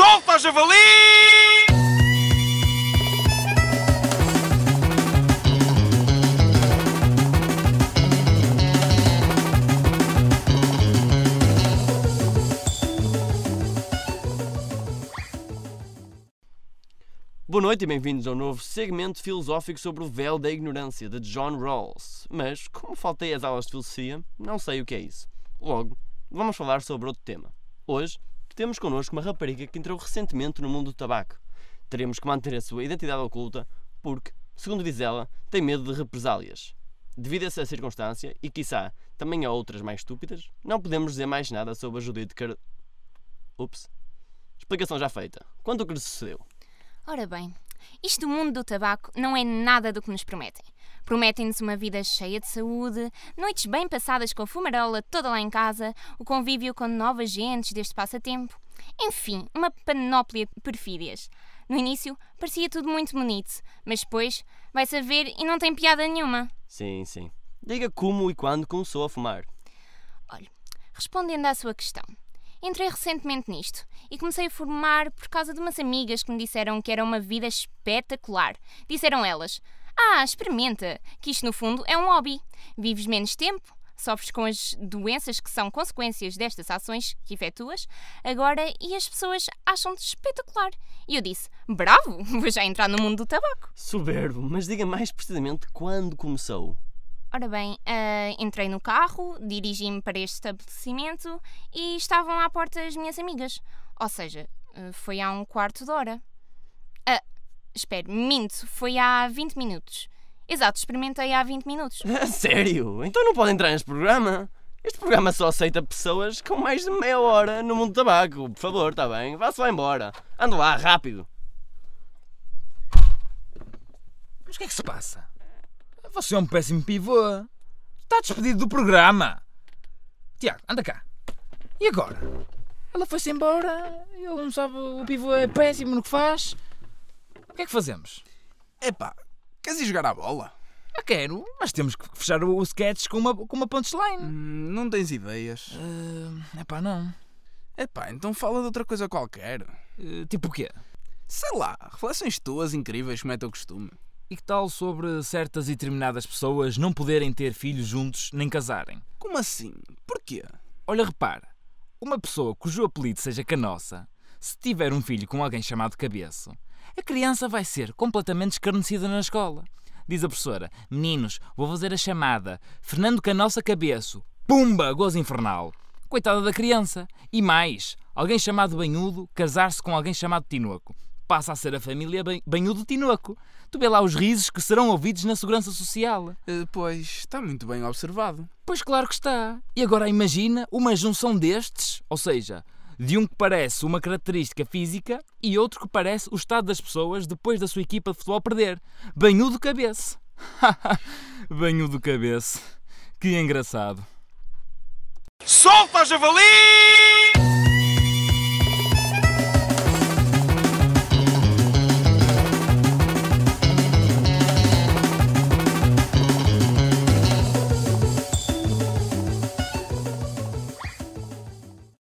Solta, javali! Boa noite e bem-vindos ao novo segmento filosófico sobre o véu da ignorância de John Rawls. Mas, como faltei às aulas de filosofia, não sei o que é isso. Logo, vamos falar sobre outro tema. Hoje, temos connosco uma rapariga que entrou recentemente no mundo do tabaco. Teremos que manter a sua identidade oculta porque, segundo diz ela, tem medo de represálias. Devido a essa circunstância, e quiçá também a outras mais estúpidas, não podemos dizer mais nada sobre a Judite Car... Ups. Explicação já feita. Quanto o que lhe sucedeu? Ora bem, isto do mundo do tabaco não é nada do que nos prometem. Prometem-nos uma vida cheia de saúde, noites bem passadas com a fumarola toda lá em casa, o convívio com novas gentes deste passatempo. Enfim, uma panóplia de perfídias. No início parecia tudo muito bonito, mas depois vai-se a ver e não tem piada nenhuma. Sim, sim. Diga como e quando começou a fumar. Respondendo à sua questão, entrei recentemente nisto e comecei a formar por causa de umas amigas que me disseram que era uma vida espetacular. Disseram elas: Ah, experimenta, que isto no fundo é um hobby. Vives menos tempo, sofres com as doenças que são consequências destas ações que efetuas, agora e as pessoas acham-te espetacular. E eu disse: Bravo, vou já entrar no mundo do tabaco. Soberbo, mas diga mais precisamente quando começou. Ora bem, ah, entrei no carro, dirigi-me para este estabelecimento e estavam à porta as minhas amigas. Ou seja, ah, foi há um quarto de hora. Espere, minto, foi há 20 minutos. Exato, experimentei há 20 minutos. Sério? Então não pode entrar neste programa? Este programa só aceita pessoas com mais de meia hora no mundo do tabaco. Por favor, está bem? Vá-se lá embora. Ande lá, rápido. Mas o que é que se passa? Você é um péssimo pivô. Está despedido do programa. Tiago, anda cá. E agora? Ela foi-se embora. Ele não sabe. O pivô é péssimo no que faz. O que é que fazemos? Epá, queres ir jogar à bola? Eu quero, mas temos que fechar o, sketch com uma, com uma punchline. Hum, não tens ideias? É pá, não. Epá, então fala de outra coisa qualquer. Eh, tipo o quê? Sei lá, reflexões tuas incríveis como é teu costume. E que tal sobre certas e determinadas pessoas não poderem ter filhos juntos nem casarem? Como assim? Porquê? Olha, repara, uma pessoa cujo apelido seja Canossa, se tiver um filho com alguém chamado Cabeço, a criança vai ser completamente escarnecida na escola. Diz a professora: Meninos, vou fazer a chamada. Fernando Canossa Cabeço. Pumba! Gozo infernal. Coitada da criança. E mais, alguém chamado Banhudo casar-se com alguém chamado Tinoco. Passa a ser a família Ban- Banhudo-Tinoco. Tu vê lá os risos que serão ouvidos na Segurança Social. Eh, pois, está muito bem observado. Pois claro que está. E agora imagina uma junção destes, ou seja, de um que parece uma característica física e outro que parece o estado das pessoas depois da sua equipa de futebol perder. Banhudo cabeça. Banhudo cabeça. Que engraçado. Solta, javali!